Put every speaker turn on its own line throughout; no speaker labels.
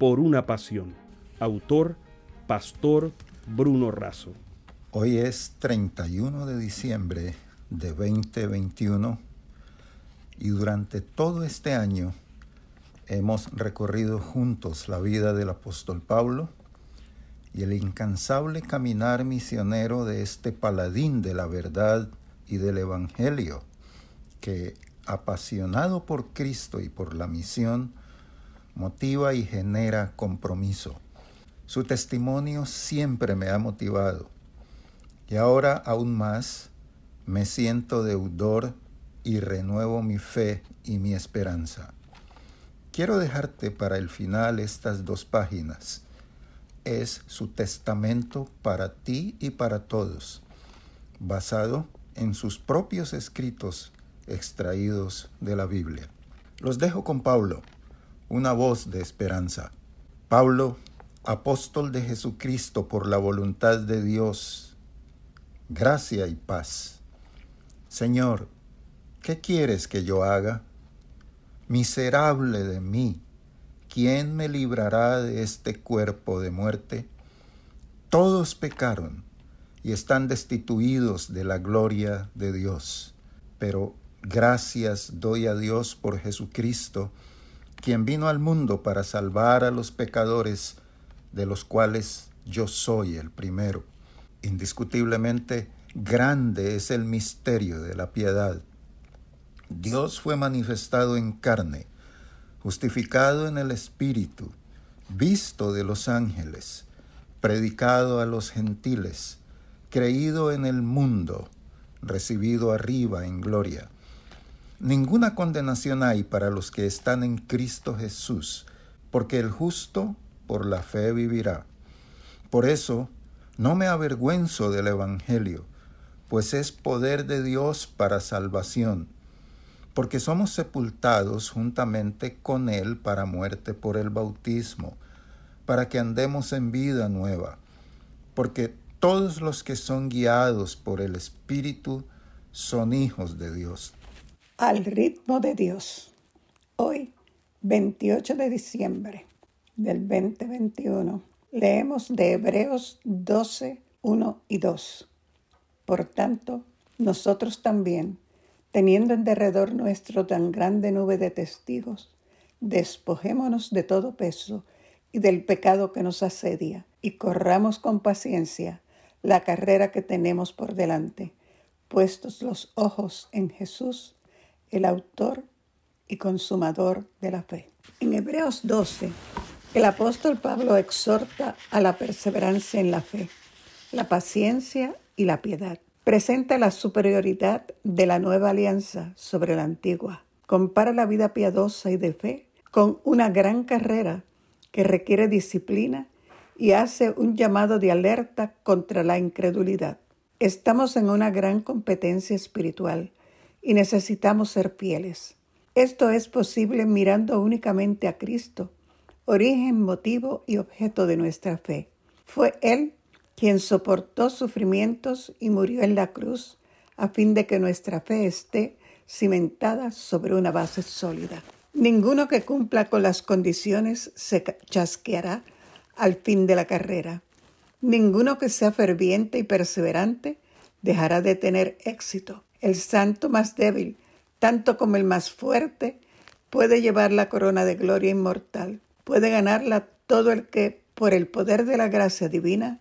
por una pasión. Autor, Pastor Bruno Razo.
Hoy es 31 de diciembre de 2021 y durante todo este año hemos recorrido juntos la vida del apóstol Pablo y el incansable caminar misionero de este paladín de la verdad y del Evangelio, que, apasionado por Cristo y por la misión, motiva y genera compromiso. Su testimonio siempre me ha motivado y ahora aún más me siento deudor y renuevo mi fe y mi esperanza. Quiero dejarte para el final estas dos páginas. Es su testamento para ti y para todos, basado en sus propios escritos extraídos de la Biblia. Los dejo con Pablo, una voz de esperanza. Pablo, apóstol de Jesucristo por la voluntad de Dios, gracia y paz. Señor, ¿qué quieres que yo haga? Miserable de mí, ¿quién me librará de este cuerpo de muerte? Todos pecaron y están destituidos de la gloria de Dios. Pero gracias doy a Dios por Jesucristo, quien vino al mundo para salvar a los pecadores, de los cuales yo soy el primero. Indiscutiblemente, grande es el misterio de la piedad. Dios fue manifestado en carne, justificado en el Espíritu, visto de los ángeles, predicado a los gentiles, creído en el mundo, recibido arriba en gloria. Ninguna condenación hay para los que están en Cristo Jesús, porque el justo por la fe vivirá. Por eso, no me avergüenzo del Evangelio, pues es poder de Dios para salvación, porque somos sepultados juntamente con Él para muerte por el bautismo, para que andemos en vida nueva, porque todos los que son guiados por el Espíritu son hijos de Dios.
Al ritmo de Dios. Hoy, 28 de diciembre del 2021, leemos de Hebreos 12, 1 y 2. Por tanto, nosotros también, teniendo en derredor nuestro tan grande nube de testigos, despojémonos de todo peso y del pecado que nos asedia, y corramos con paciencia la carrera que tenemos por delante, puestos los ojos en Jesús, el autor y consumador de la fe. En Hebreos 12, el apóstol Pablo exhorta a la perseverancia en la fe, la paciencia y la piedad. Presenta la superioridad de la nueva alianza sobre la antigua. Compara la vida piadosa y de fe con una gran carrera que requiere disciplina y hace un llamado de alerta contra la incredulidad. Estamos en una gran competencia espiritual y necesitamos ser fieles. Esto es posible mirando únicamente a Cristo, origen, motivo y objeto de nuestra fe. Fue Él quien soportó sufrimientos y murió en la cruz a fin de que nuestra fe esté cimentada sobre una base sólida. Ninguno que cumpla con las condiciones se chasqueará al fin de la carrera. Ninguno que sea ferviente y perseverante dejará de tener éxito. El santo más débil, tanto como el más fuerte, puede llevar la corona de gloria inmortal. Puede ganarla todo el que, por el poder de la gracia divina,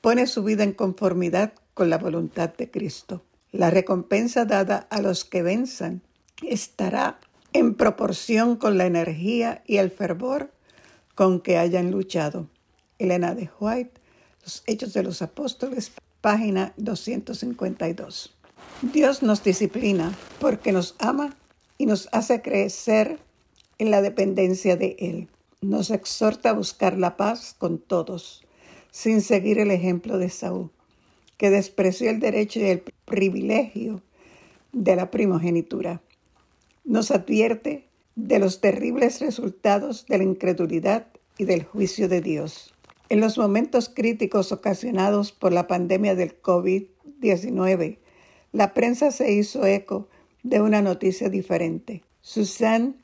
pone su vida en conformidad con la voluntad de Cristo. La recompensa dada a los que venzan estará en proporción con la energía y el fervor con que hayan luchado. Elena de White, Los Hechos de los Apóstoles, página 252. Dios nos disciplina porque nos ama y nos hace crecer en la dependencia de Él. nos exhorta a buscar la paz con todos, sin seguir el ejemplo de Saúl, que despreció el derecho y el privilegio de la primogenitura. Nos advierte de los terribles resultados de la incredulidad y del juicio de Dios. En los momentos críticos ocasionados por la pandemia del COVID-19, la prensa se hizo eco de una noticia diferente. Susanne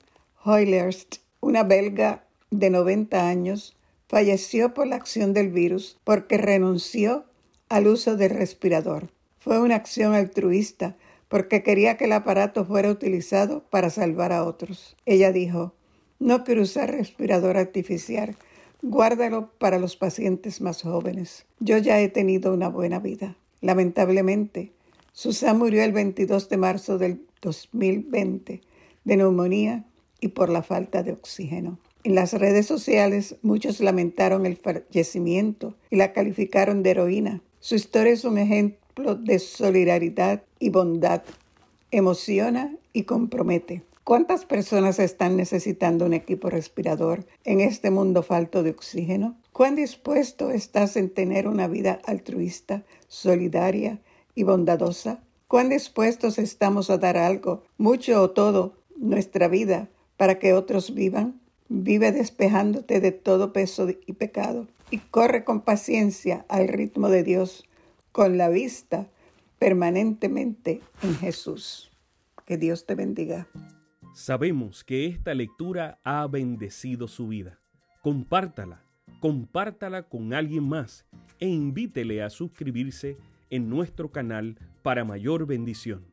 Hoylerst, una belga de 90 años, falleció por la acción del virus porque renunció al uso del respirador. Fue una acción altruista porque quería que el aparato fuera utilizado para salvar a otros. Ella dijo, no quiero usar respirador artificial, guárdalo para los pacientes más jóvenes. Yo ya he tenido una buena vida. Lamentablemente, Susan murió el 22 de marzo del 2020 de neumonía y por la falta de oxígeno. En las redes sociales muchos lamentaron el fallecimiento y la calificaron de heroína. Su historia es un ejemplo de solidaridad y bondad. Emociona y compromete. ¿Cuántas personas están necesitando un equipo respirador en este mundo falto de oxígeno? ¿Cuán dispuesto estás en tener una vida altruista, solidaria y bondadosa? ¿Cuán dispuestos estamos a dar algo, mucho o todo, nuestra vida para que otros vivan? Vive despejándote de todo peso y pecado y corre con paciencia al ritmo de Dios, con la vista permanentemente en Jesús. Que Dios te bendiga.
Sabemos que esta lectura ha bendecido su vida. Compártala, compártala con alguien más e invítele a suscribirse en nuestro canal para mayor bendición.